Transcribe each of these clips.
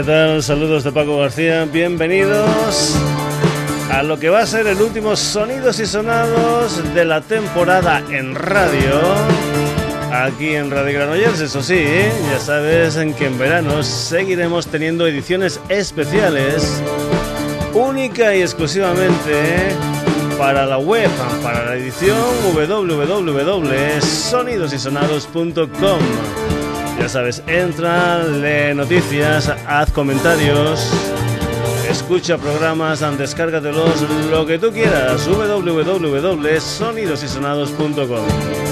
¿qué tal? Saludos de Paco García, bienvenidos a lo que va a ser el último Sonidos y Sonados de la temporada en radio. Aquí en Radio Granollers, eso sí, ya sabes en que en verano seguiremos teniendo ediciones especiales, única y exclusivamente para la web, para la edición www.sonidosysonados.com. Ya sabes, entra, lee noticias, haz comentarios, escucha programas, descárgatelos, lo que tú quieras. www.sonidosysonados.com.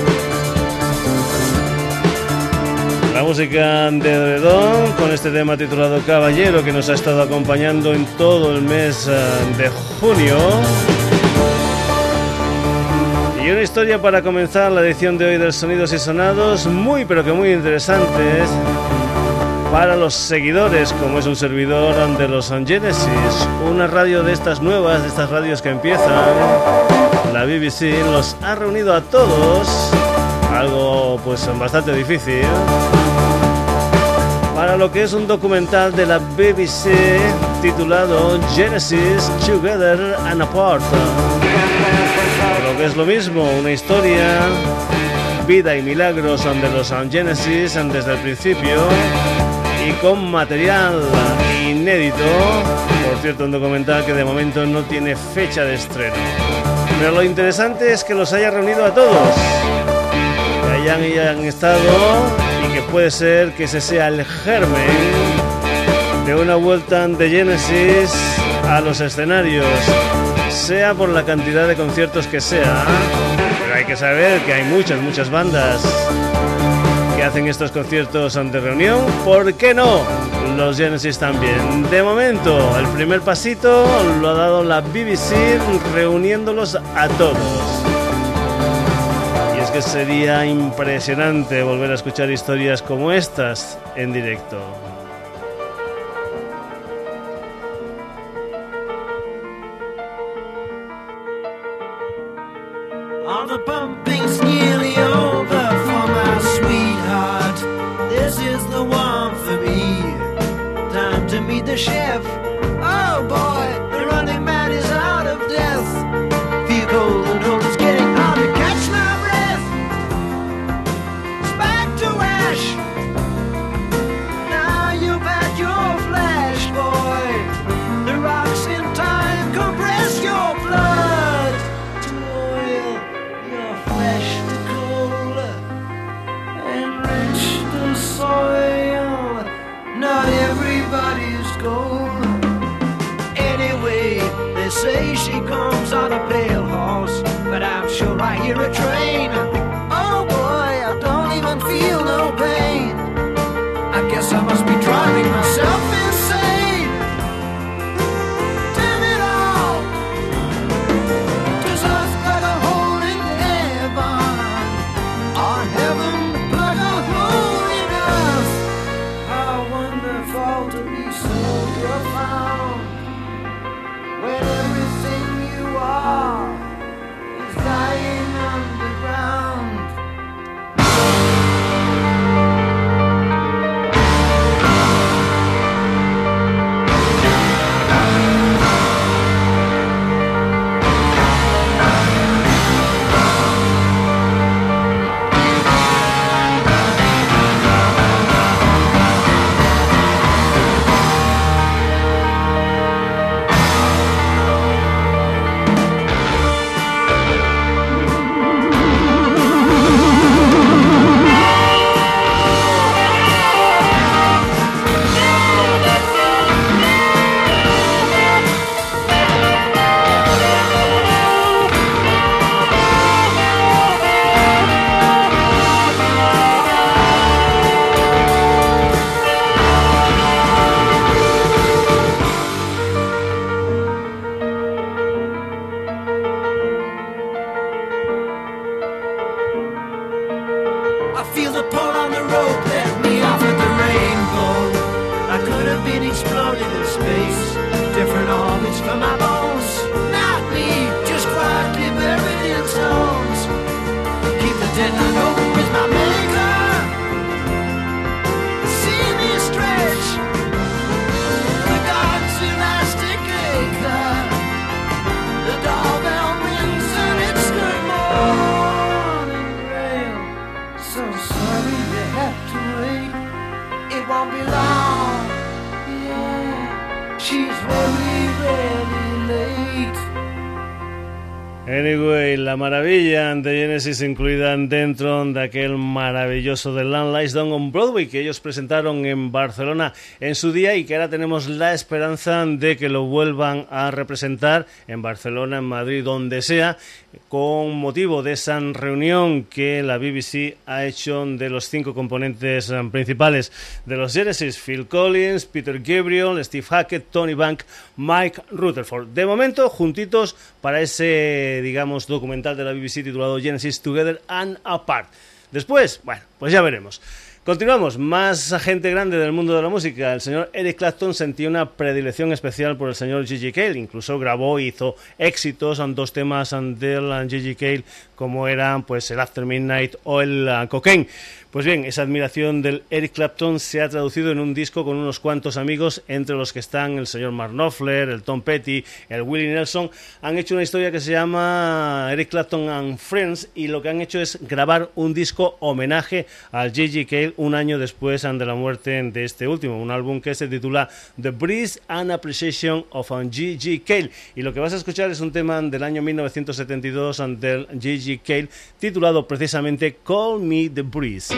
La música de Redón con este tema titulado Caballero que nos ha estado acompañando en todo el mes eh, de junio. Y una historia para comenzar la edición de hoy de Sonidos y Sonados, muy pero que muy interesantes para los seguidores, como es un servidor de los Genesis, una radio de estas nuevas, de estas radios que empiezan. La BBC los ha reunido a todos, algo pues bastante difícil, para lo que es un documental de la BBC titulado Genesis Together and Apart es lo mismo, una historia, vida y milagros de los Genesis desde el principio y con material inédito. Por cierto, un documental que de momento no tiene fecha de estreno. Pero lo interesante es que los haya reunido a todos, que hayan, hayan estado y que puede ser que ese sea el germen de una vuelta de Genesis a los escenarios sea por la cantidad de conciertos que sea. Pero hay que saber que hay muchas, muchas bandas que hacen estos conciertos ante reunión. ¿Por qué no? Los Genesis también. De momento, el primer pasito lo ha dado la BBC reuniéndolos a todos. Y es que sería impresionante volver a escuchar historias como estas en directo. Anyway, la maravilla de Genesis incluida dentro de aquel maravilloso The Land Lies Down on Broadway que ellos presentaron en Barcelona en su día y que ahora tenemos la esperanza de que lo vuelvan a representar en Barcelona, en Madrid, donde sea, con motivo de esa reunión que la BBC ha hecho de los cinco componentes eh, principales de los Genesis, Phil Collins, Peter Gabriel, Steve Hackett, Tony Bank, Mike Rutherford. De momento, juntitos para ese, digamos, documental de la BBC titulado Genesis Together and Apart. Después, bueno, pues ya veremos. Continuamos, más gente grande del mundo de la música. El señor Eric Clapton sentía una predilección especial por el señor Gigi Cale. Incluso grabó y hizo éxitos en dos temas del Gigi Cale, como eran pues el After Midnight o el uh, Cocaine. Pues bien, esa admiración del Eric Clapton se ha traducido en un disco con unos cuantos amigos, entre los que están el señor Mark Knopfler, el Tom Petty, el Willie Nelson. Han hecho una historia que se llama Eric Clapton and Friends y lo que han hecho es grabar un disco homenaje al Gigi Cale un año después de la muerte de este último, un álbum que se titula The Breeze and Appreciation of Gigi Cale. Y lo que vas a escuchar es un tema del año 1972 del Gigi Cale titulado precisamente Call Me The Breeze.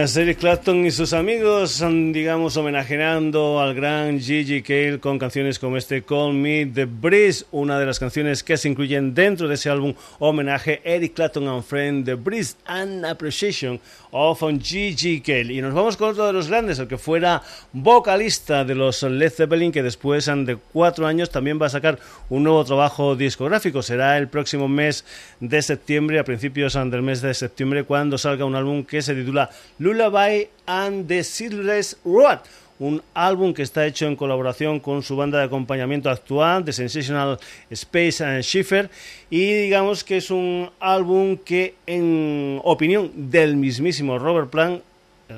Eric Clapton y sus amigos, digamos, homenajeando al gran Gigi Cale con canciones como este Call Me The Breeze, una de las canciones que se incluyen dentro de ese álbum homenaje. Eric Clapton and Friend The Breeze and Appreciation of Gigi Cale. Y nos vamos con otro de los grandes, el que fuera vocalista de los Led Zeppelin, que después de cuatro años también va a sacar un nuevo trabajo discográfico. Será el próximo mes de septiembre, a principios del mes de septiembre, cuando salga un álbum que se titula Lullaby and the Seedless Road un álbum que está hecho en colaboración con su banda de acompañamiento actual, The Sensational Space and Schiffer, y digamos que es un álbum que, en opinión del mismísimo Robert Plant,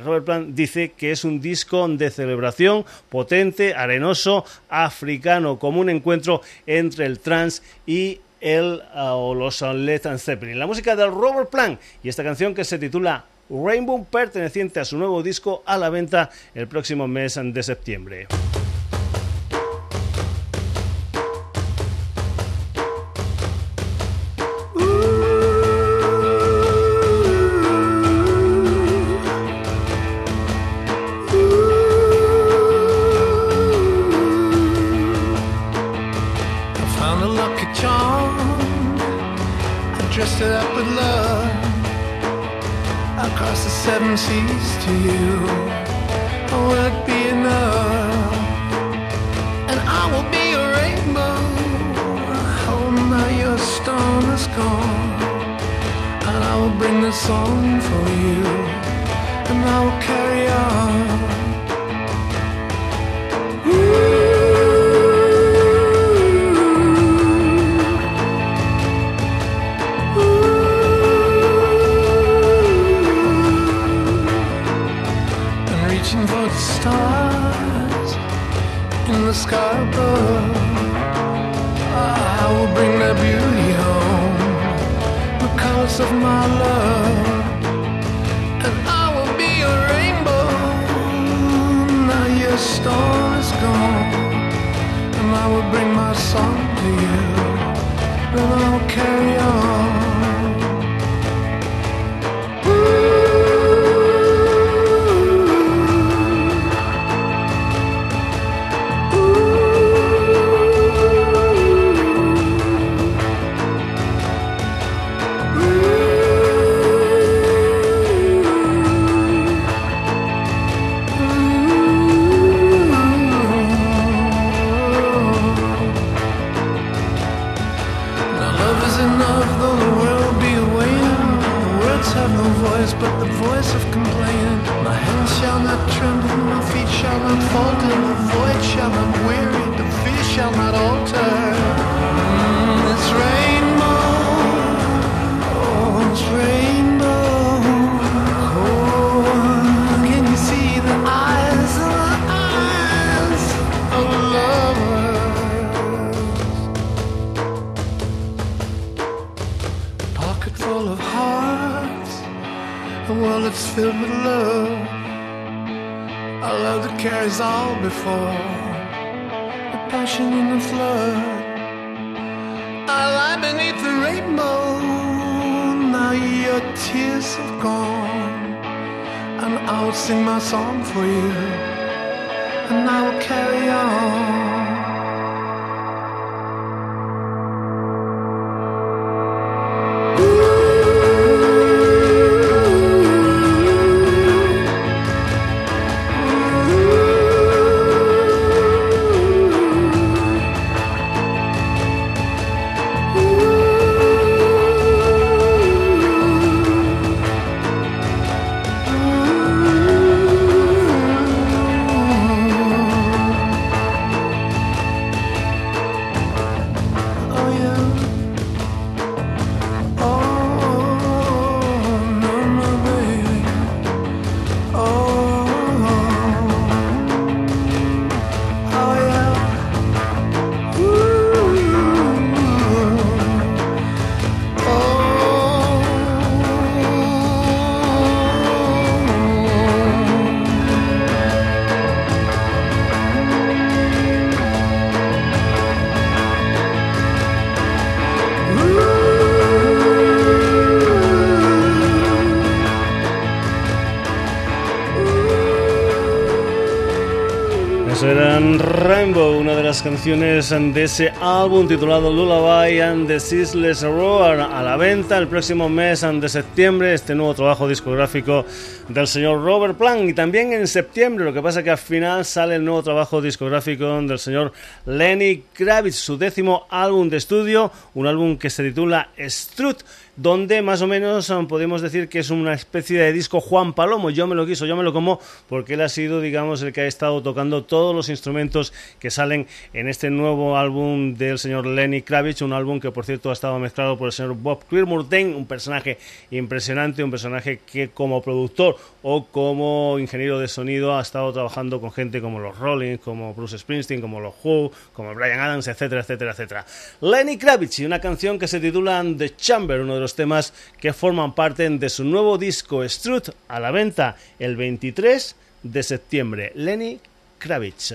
Robert Plant dice que es un disco de celebración potente, arenoso, africano, como un encuentro entre el trance y el uh, o los Led Zeppelin. La música de Robert Plant y esta canción que se titula Rainbow perteneciente a su nuevo disco a la venta el próximo mes de septiembre. Seven seas to you. Will it be enough? And I will be a rainbow. Oh, now your storm is gone. And I will bring the song for you. And I will carry on. And I will be a rainbow. Now your storm is gone. And shall not song for you. To you. And I'll carry on. canciones de ese álbum titulado Lullaby and the Ceaseless Roar a la venta el próximo mes de septiembre. Este nuevo trabajo discográfico del señor Robert Plant y también en septiembre. Lo que pasa que al final sale el nuevo trabajo discográfico del señor Lenny Kravitz, su décimo álbum de estudio, un álbum que se titula Strut donde más o menos um, podemos decir que es una especie de disco Juan Palomo, yo me lo quiso, yo me lo como, porque él ha sido, digamos, el que ha estado tocando todos los instrumentos que salen en este nuevo álbum del señor Lenny Kravitz, un álbum que por cierto ha estado mezclado por el señor Bob Quirmurtain, un personaje impresionante, un personaje que como productor o como ingeniero de sonido ha estado trabajando con gente como los Rolling, como Bruce Springsteen, como los Who, como Brian Adams, etcétera, etcétera, etcétera. Lenny Kravitz y una canción que se titula The Chamber, uno de los temas que forman parte de su nuevo disco Strut a la venta el 23 de septiembre. Lenny Kravitz.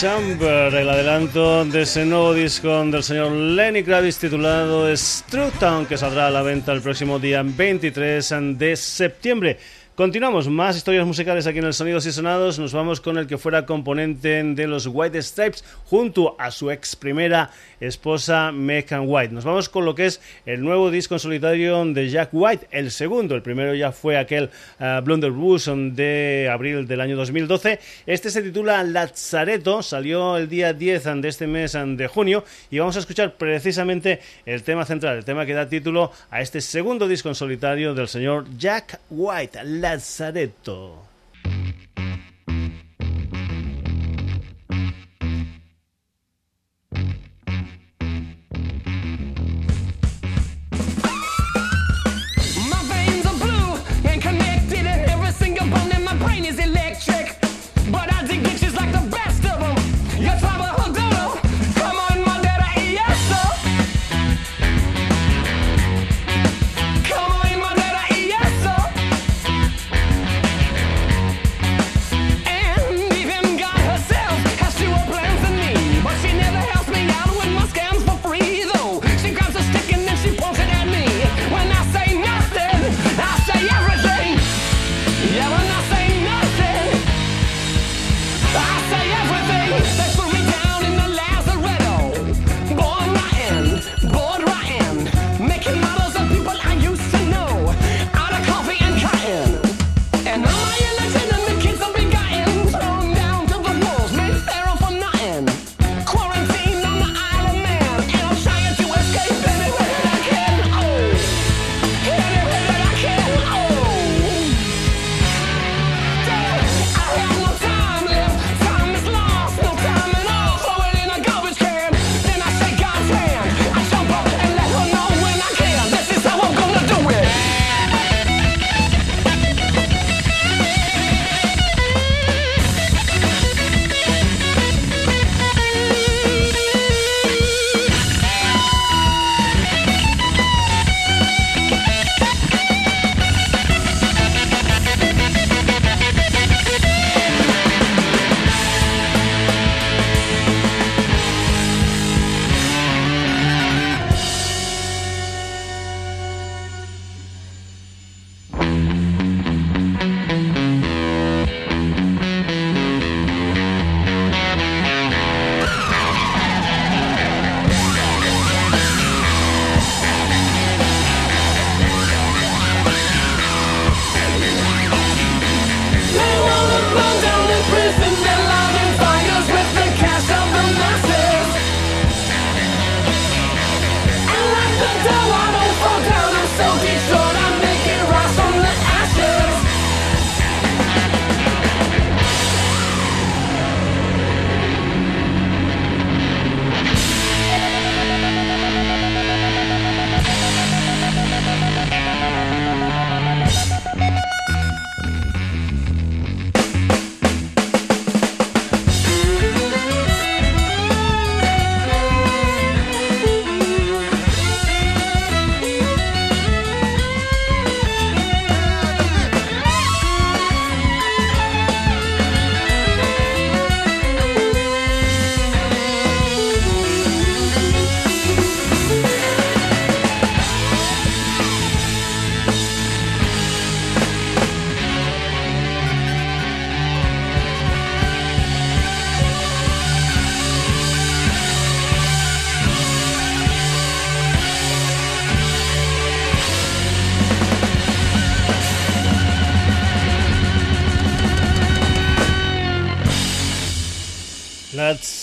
Chamber, el adelanto de ese nuevo disco del señor Lenny Kravitz titulado True Town, que saldrá a la venta el próximo día 23 de septiembre. Continuamos, más historias musicales aquí en el Sonidos y Sonados. Nos vamos con el que fuera componente de los White Stripes junto a su ex primera esposa Megan White. Nos vamos con lo que es el nuevo disco en solitario de Jack White, el segundo. El primero ya fue aquel uh, Blunder de abril del año 2012. Este se titula Lazareto, salió el día 10 de este mes de junio y vamos a escuchar precisamente el tema central, el tema que da título a este segundo disco en solitario del señor Jack White. Lazaretto.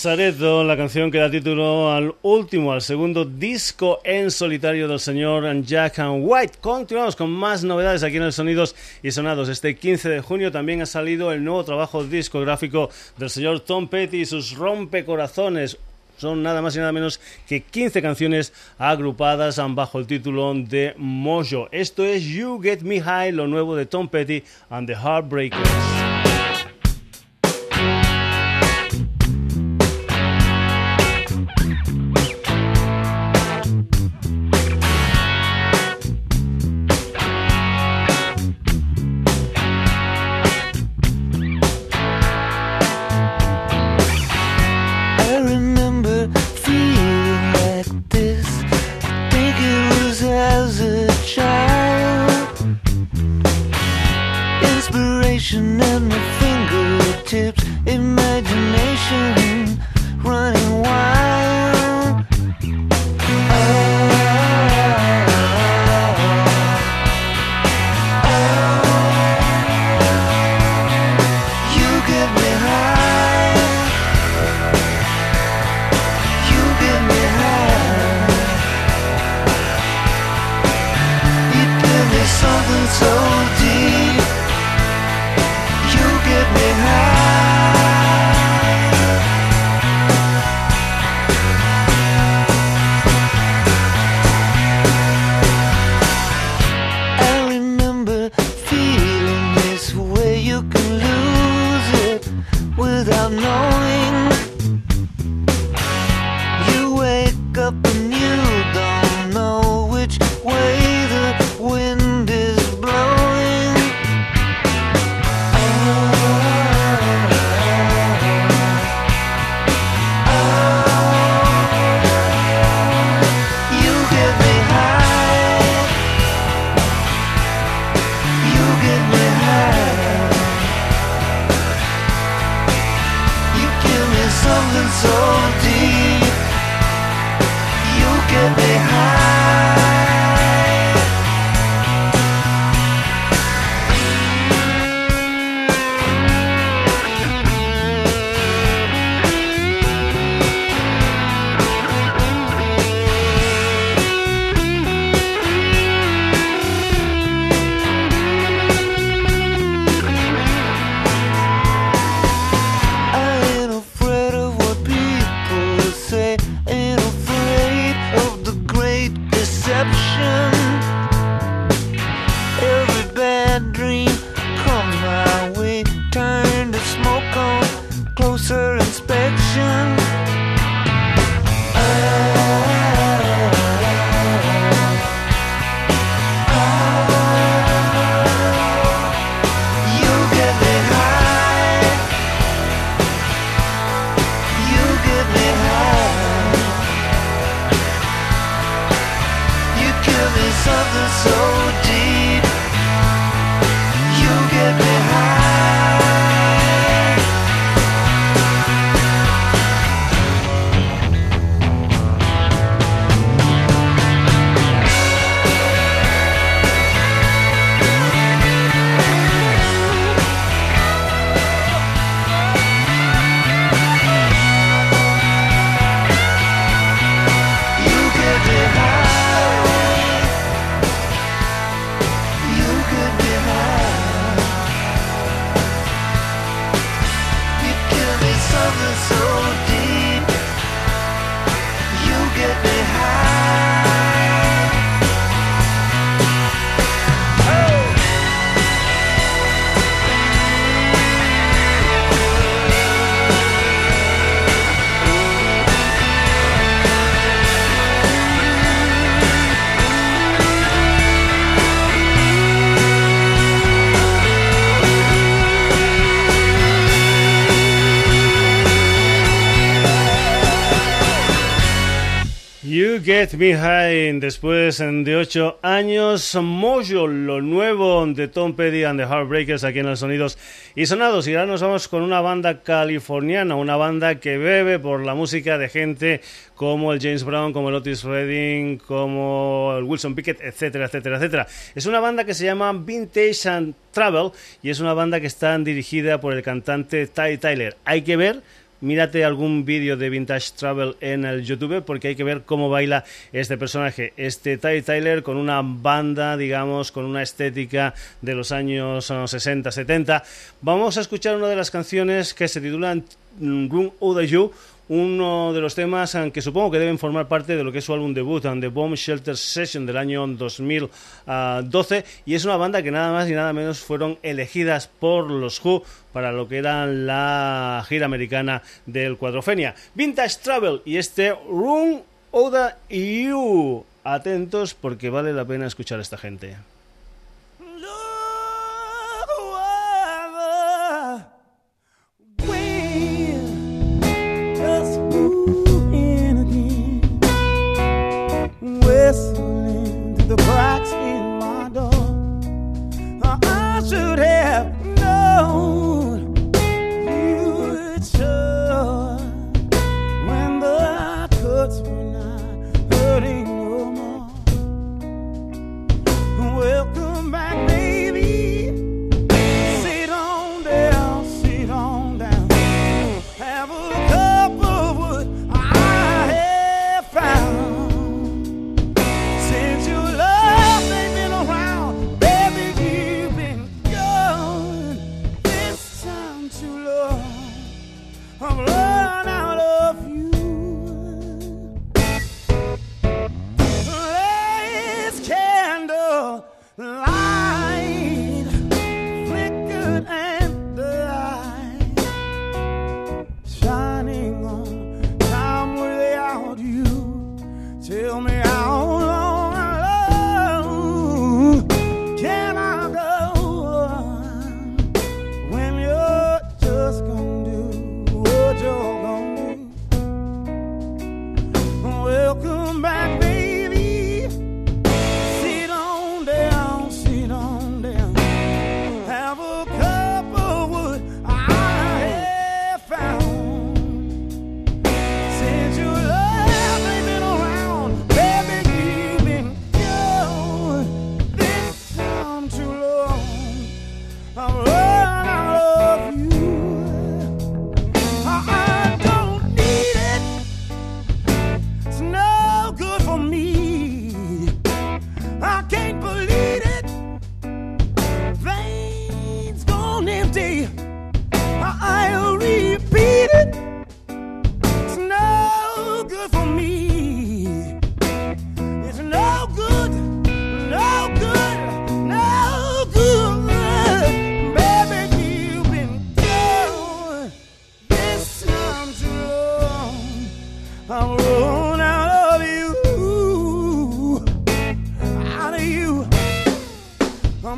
Lazareto, la canción que da título al último, al segundo disco en solitario del señor Jack and White. Continuamos con más novedades aquí en el Sonidos y Sonados. Este 15 de junio también ha salido el nuevo trabajo discográfico del señor Tom Petty y sus rompecorazones. Son nada más y nada menos que 15 canciones agrupadas bajo el título de Mojo. Esto es You Get Me High, lo nuevo de Tom Petty and the Heartbreakers. Get Me High, después de ocho años, Mojo, lo nuevo de Tom Petty and the Heartbreakers aquí en los sonidos y sonados. Y ahora nos vamos con una banda californiana, una banda que bebe por la música de gente como el James Brown, como el Otis Redding, como el Wilson Pickett, etcétera, etcétera, etcétera. Es una banda que se llama Vintage and Travel y es una banda que está dirigida por el cantante Ty Tyler. Hay que ver mírate algún vídeo de Vintage Travel en el YouTube porque hay que ver cómo baila este personaje, este Ty Tyler con una banda, digamos, con una estética de los años 60, 70. Vamos a escuchar una de las canciones que se titulan Room of You, uno de los temas que supongo que deben formar parte de lo que es su álbum debut, The Bomb Shelter Session del año 2012, y es una banda que nada más y nada menos fueron elegidas por los Who para lo que era la gira americana del Cuadrofenia. Vintage Travel y este Room Oda You. Atentos porque vale la pena escuchar a esta gente.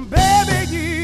baby, you.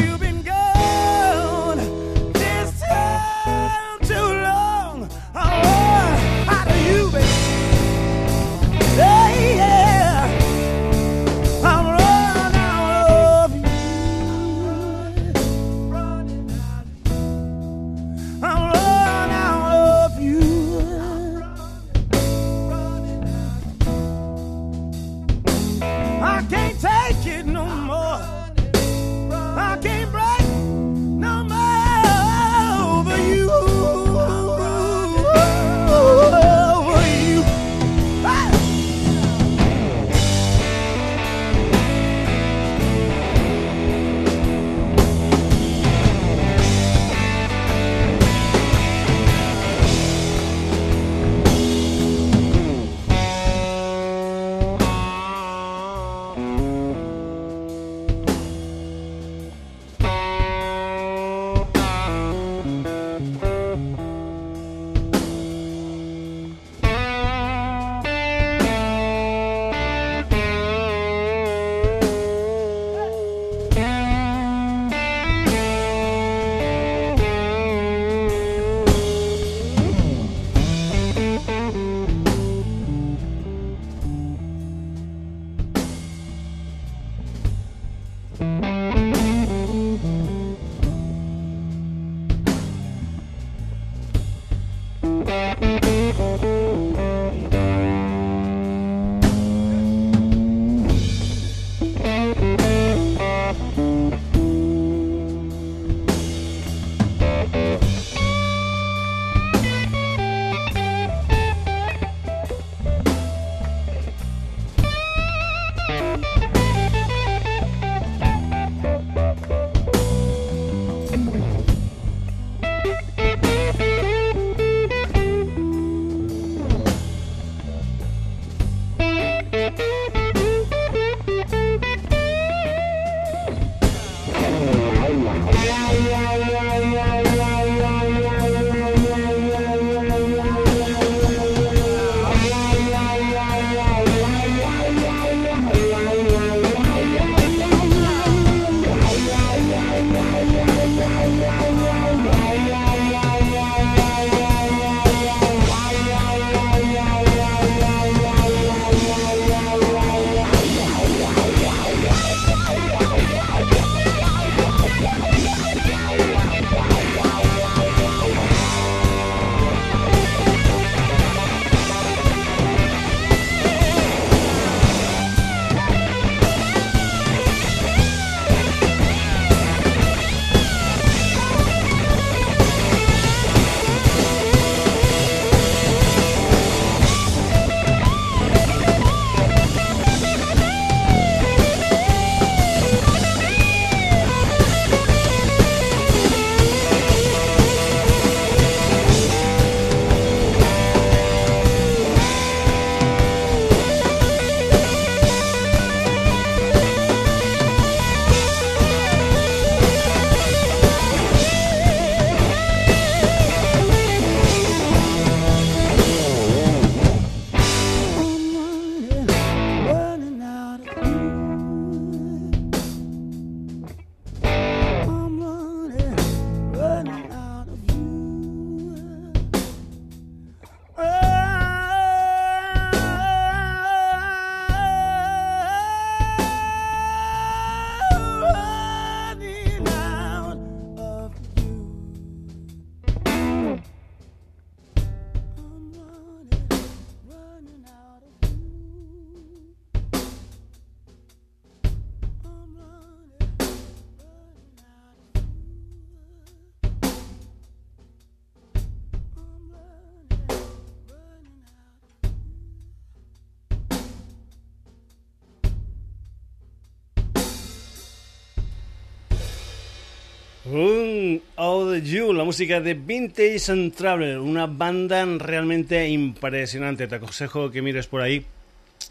You, la música de Vintage Traveler, una banda realmente impresionante. Te aconsejo que mires por ahí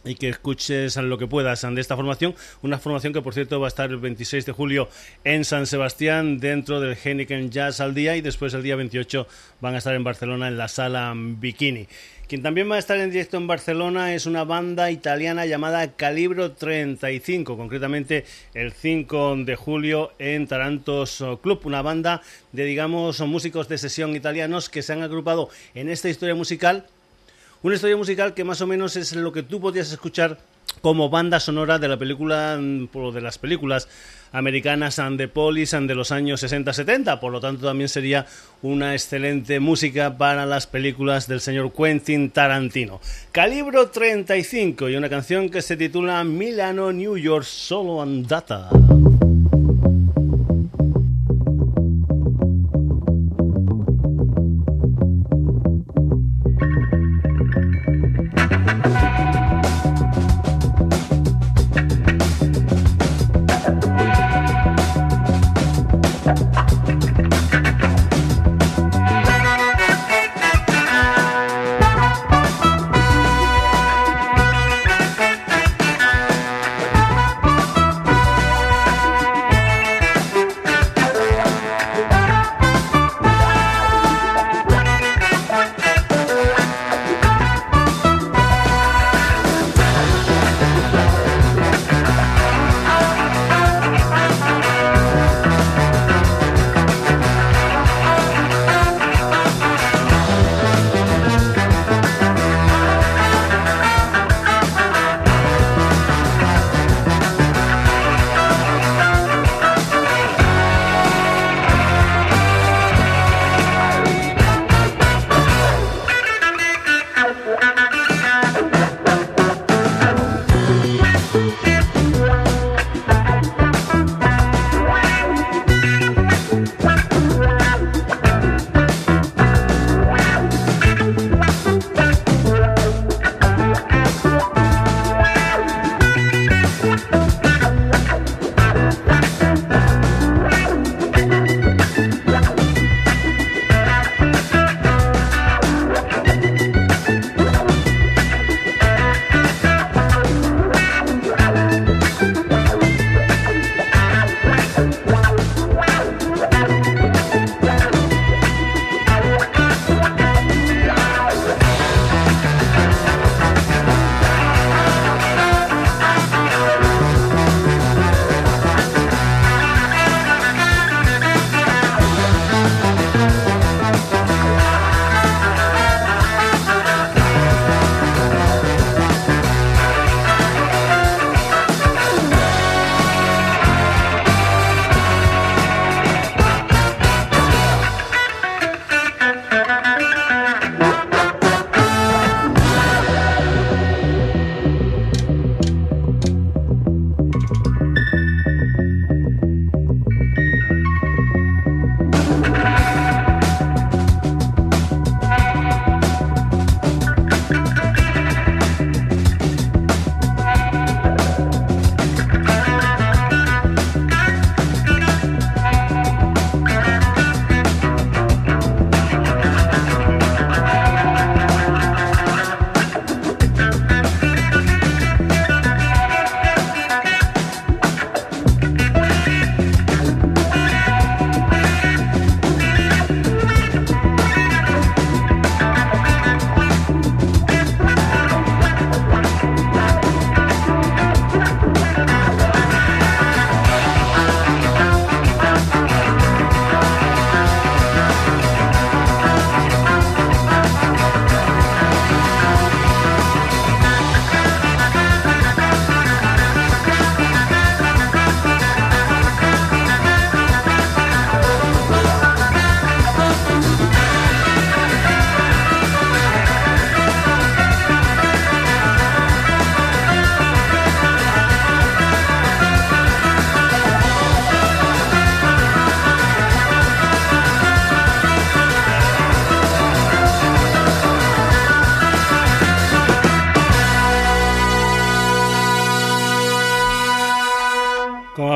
y que escuches lo que puedas de esta formación, una formación que por cierto va a estar el 26 de julio en San Sebastián dentro del Heineken Jazz al día y después el día 28 van a estar en Barcelona en la sala Bikini. Quien también va a estar en directo en Barcelona es una banda italiana llamada Calibro 35, concretamente el 5 de julio en Tarantos Club, una banda de, digamos, músicos de sesión italianos que se han agrupado en esta historia musical una historia musical que más o menos es lo que tú podías escuchar como banda sonora de la película o de las películas americanas and the Police and de los años 60-70, por lo tanto también sería una excelente música para las películas del señor Quentin Tarantino. Calibro 35 y una canción que se titula Milano, New York, Solo Andata.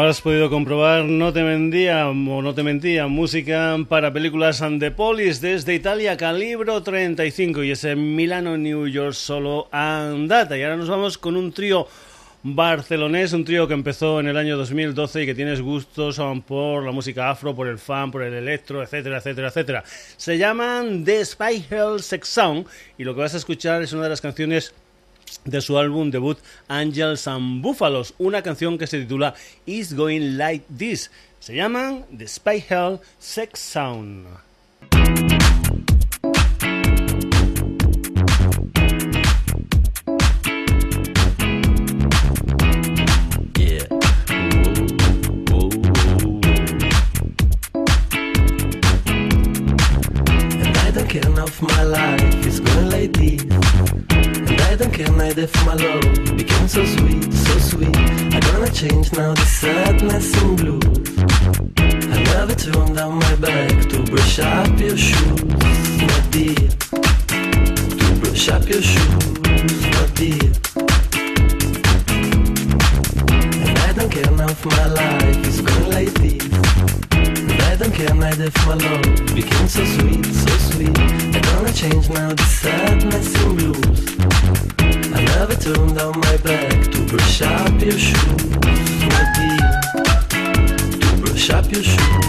Has podido comprobar, no te mentía o no te mentía, música para películas de Polis desde Italia, Calibro 35 y ese Milano, New York, solo andata. Y ahora nos vamos con un trío barcelonés, un trío que empezó en el año 2012 y que tienes gustos por la música afro, por el fan, por el electro, etcétera, etcétera, etcétera. Se llaman The Spy Hell Sex Sound y lo que vas a escuchar es una de las canciones de su álbum debut Angels and Buffaloes, una canción que se titula Is Going Like This. Se llaman The Spy Hell Sex Sound. Neither if my love became so sweet, so sweet. I'm gonna change now the sadness and blues. I never turn down my back to brush up your shoes, my dear. To brush up your shoes, my dear. And I don't care now if my life is going like this. I don't care if my love became so sweet, so sweet. I'm gonna change now the sadness and blues. I never turned down my back to brush up your shoes, my dear. To brush up your shoes.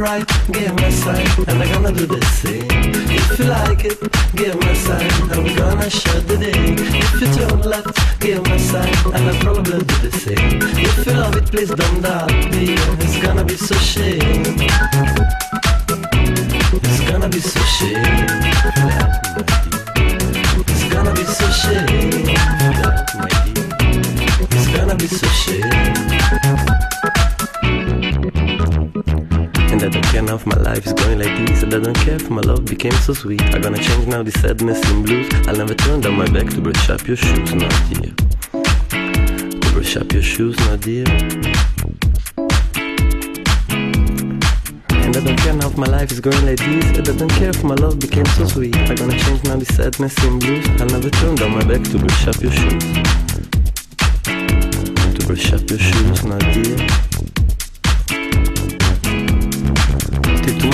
Right, give me a sign, and I'm gonna do the same. If you like it, give me a sign, and we're gonna shut the day. If you turn left, give me a sign, and I'll probably do the same. If you love it, please don't doubt me. It's gonna be so shame. It's gonna be so shame. It's gonna be so shame. It's gonna be so shame. And I don't care now if my life is going like this. And I don't care if my love became so sweet. I'm gonna change now the sadness in blues. I'll never turn down my back to brush up your shoes, my dear. To brush up your shoes, my dear. And I don't care now if my life is going like this. And I don't care if my love became so sweet. I'm gonna change now the sadness in blues. I'll never turn down my back to brush up your shoes. To brush up your shoes, now dear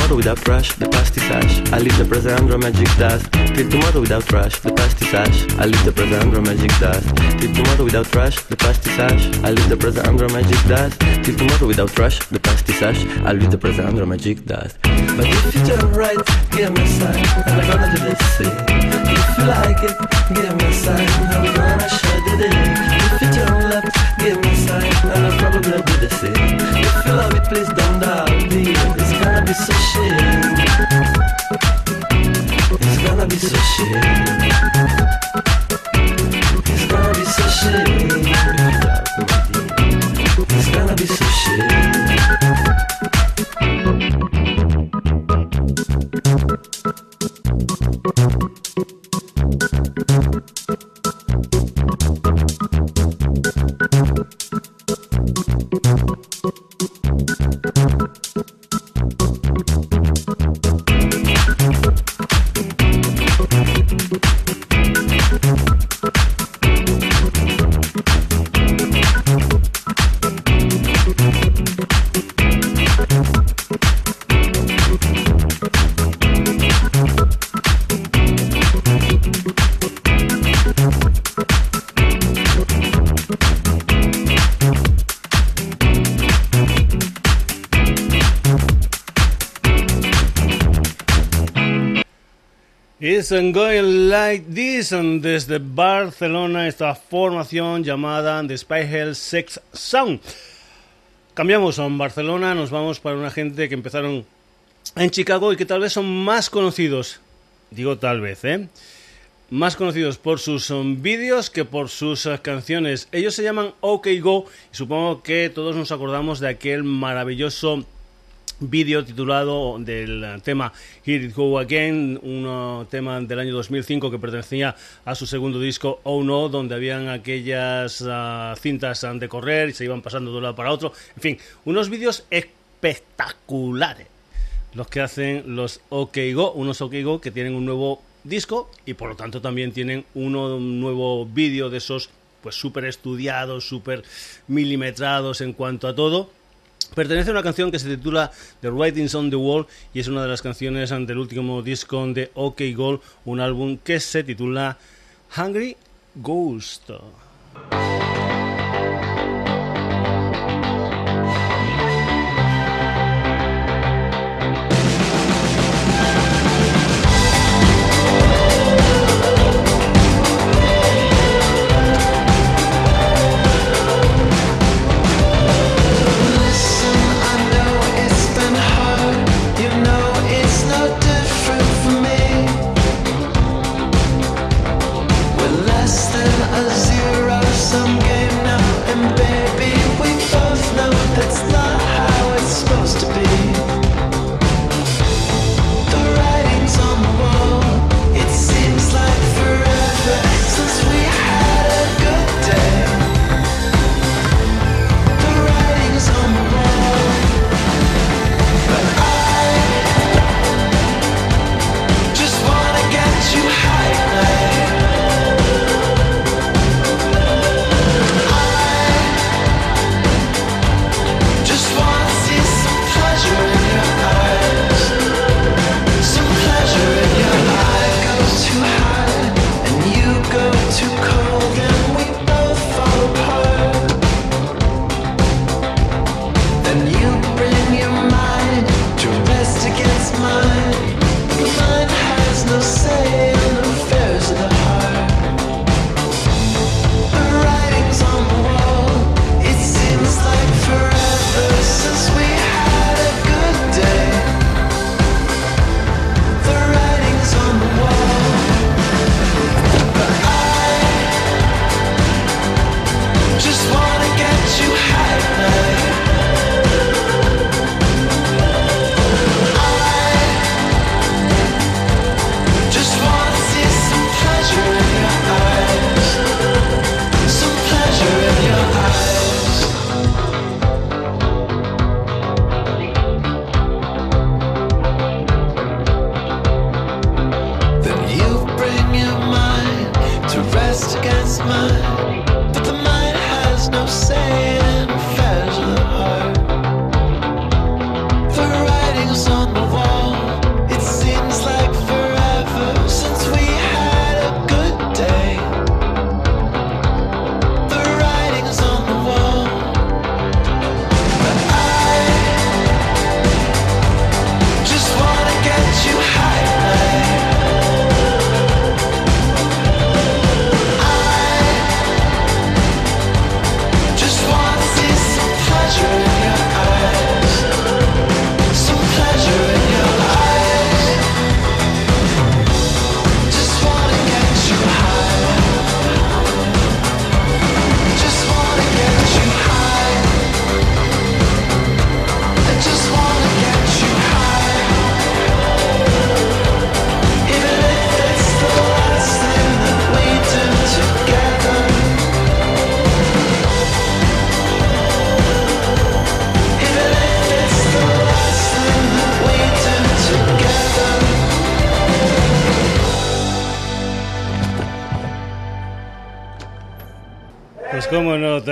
tomorrow without rush, the past is ash. I leave the present under magic dust. Till tomorrow without rush, the past is ash. I leave the present under magic dust. Till tomorrow without rush, the past is ash. I leave the present under magic dust. Till tomorrow without rush, the past is ash. I leave the present under magic dust. But if you turn right, give me a sign, I'm gonna do same. If you like it, give me a sign, we're gonna share the day. If you turn left, give me a sign, I'll probably do the same. If you love it, please don't gonna be so shit. It's gonna be so shame. It's Going Like This desde Barcelona, esta formación llamada The Spy Hell Sex Sound. Cambiamos a Barcelona, nos vamos para una gente que empezaron en Chicago y que tal vez son más conocidos, digo tal vez, ¿eh? Más conocidos por sus um, vídeos que por sus uh, canciones. Ellos se llaman OK Go y supongo que todos nos acordamos de aquel maravilloso vídeo titulado del tema Here It Go Again, un tema del año 2005 que pertenecía a su segundo disco Oh No, donde habían aquellas uh, cintas de correr y se iban pasando de un lado para otro. En fin, unos vídeos espectaculares los que hacen los OK Go, unos OK Go que tienen un nuevo disco y por lo tanto también tienen uno, un nuevo vídeo de esos pues súper estudiados, súper milimetrados en cuanto a todo Pertenece a una canción que se titula The Writings on the Wall y es una de las canciones del último disco de OK Gold, un álbum que se titula Hungry Ghost.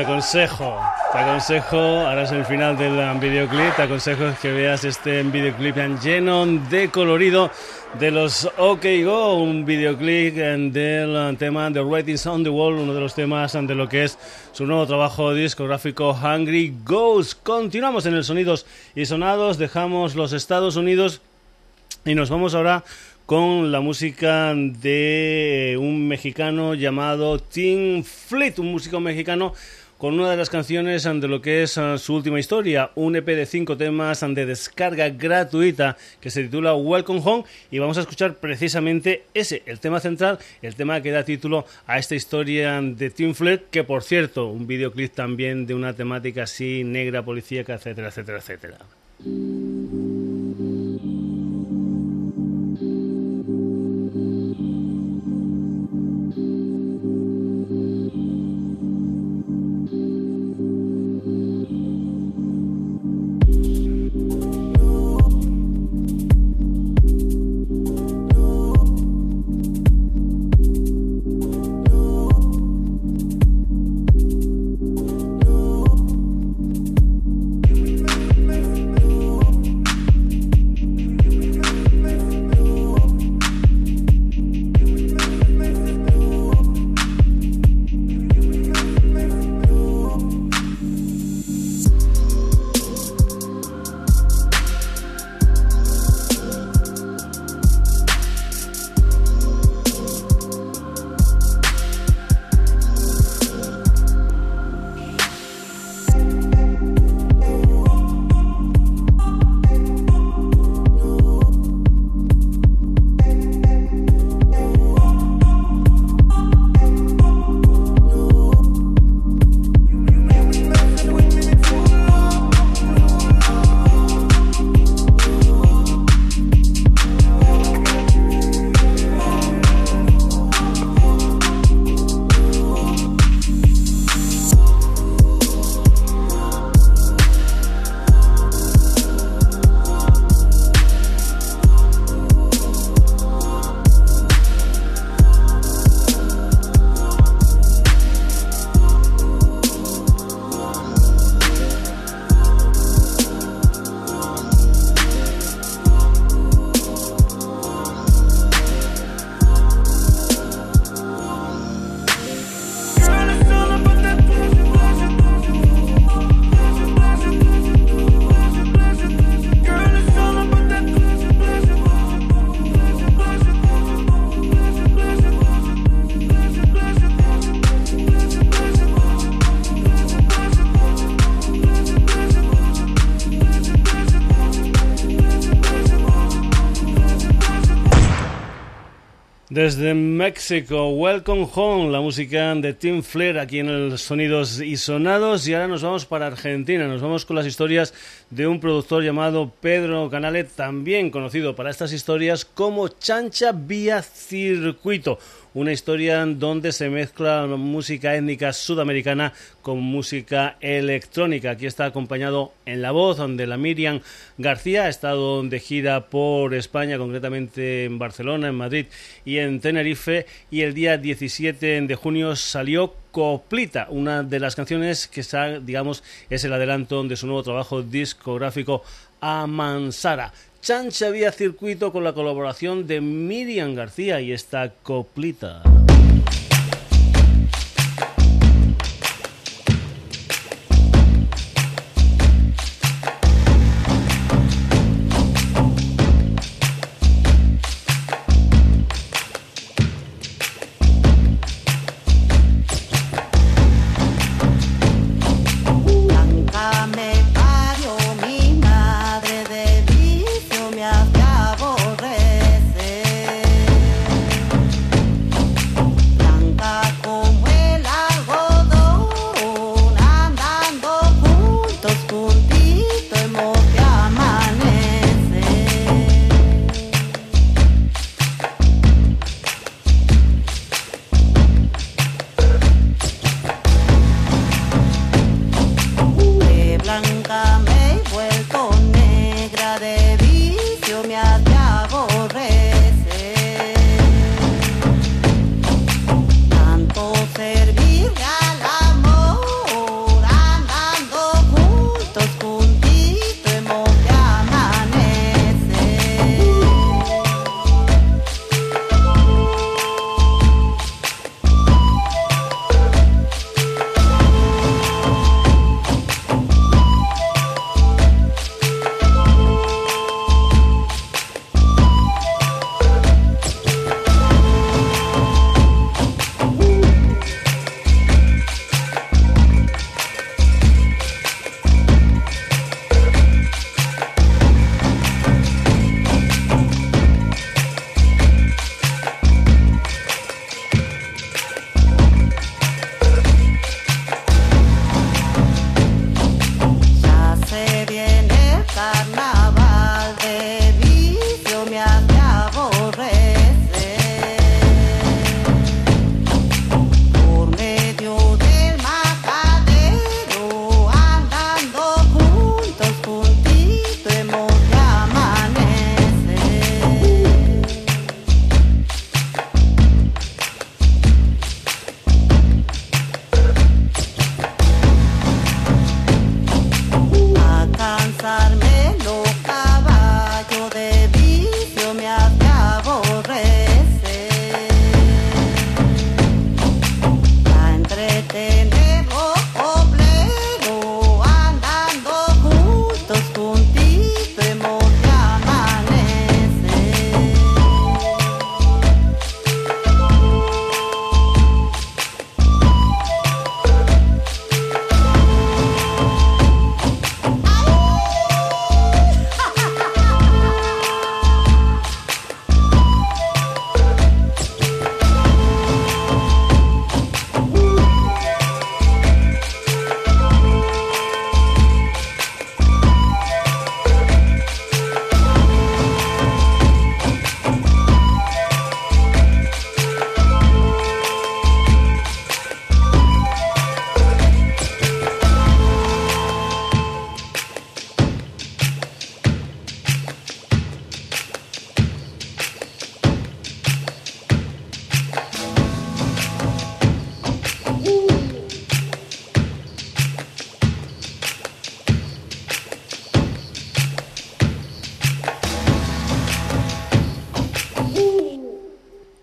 Aconsejo, te aconsejo, ahora es el final del videoclip, te aconsejo que veas este videoclip lleno de colorido de los OK Go, un videoclip del tema The Writings on the Wall, uno de los temas de lo que es su nuevo trabajo discográfico Hungry Ghost. Continuamos en el Sonidos y Sonados, dejamos los Estados Unidos y nos vamos ahora con la música de un mexicano llamado Tim Fleet, un músico mexicano con una de las canciones de lo que es ah, su última historia, un EP de cinco temas de descarga gratuita que se titula Welcome Home y vamos a escuchar precisamente ese, el tema central, el tema que da título a esta historia de Tim Flair, que por cierto, un videoclip también de una temática así negra, policíaca, etcétera, etcétera, etcétera. Desde México, Welcome Home, la música de Tim Flair aquí en el Sonidos y Sonados. Y ahora nos vamos para Argentina, nos vamos con las historias de un productor llamado Pedro Canale, también conocido para estas historias como Chancha Vía Circuito una historia donde se mezcla música étnica sudamericana con música electrónica. Aquí está acompañado en la voz de la Miriam García, ha estado de gira por España, concretamente en Barcelona, en Madrid y en Tenerife, y el día 17 de junio salió Coplita, una de las canciones que digamos, es el adelanto de su nuevo trabajo discográfico Amansara. Chancha vía circuito con la colaboración de Miriam García y esta coplita.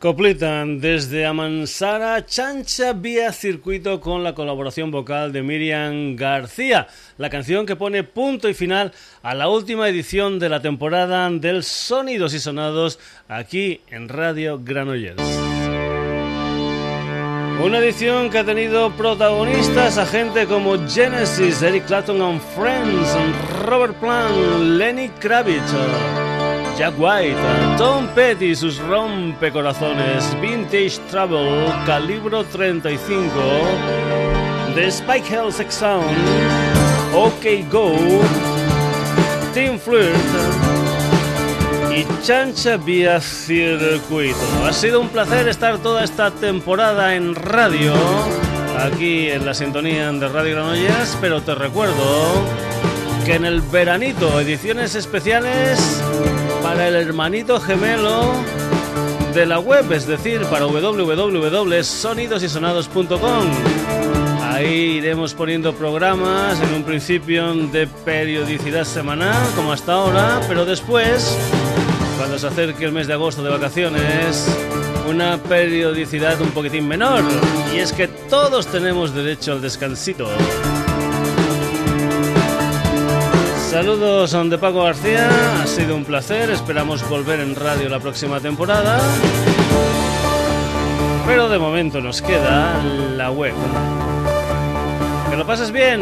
Completan desde Amansara Chancha vía circuito con la colaboración vocal de Miriam García, la canción que pone punto y final a la última edición de la temporada del Sonidos y Sonados aquí en Radio Granollers. Una edición que ha tenido protagonistas a gente como Genesis, Eric Clapton and Friends, Robert Plant, Lenny Kravitz. Jack White, Tom Petty, sus rompecorazones, Vintage Trouble, Calibro 35, The Spike Hill Sex Sound, OK Go, Team Flirt y Chancha Vía Circuito. Ha sido un placer estar toda esta temporada en radio, aquí en la sintonía de Radio Granollers, pero te recuerdo que en el veranito ediciones especiales para el hermanito gemelo de la web, es decir, para www.sonidosysonados.com. Ahí iremos poniendo programas en un principio de periodicidad semanal, como hasta ahora, pero después, cuando se acerque el mes de agosto de vacaciones, una periodicidad un poquitín menor. Y es que todos tenemos derecho al descansito. Saludos de Paco García, ha sido un placer, esperamos volver en radio la próxima temporada. Pero de momento nos queda la web. Que lo pases bien.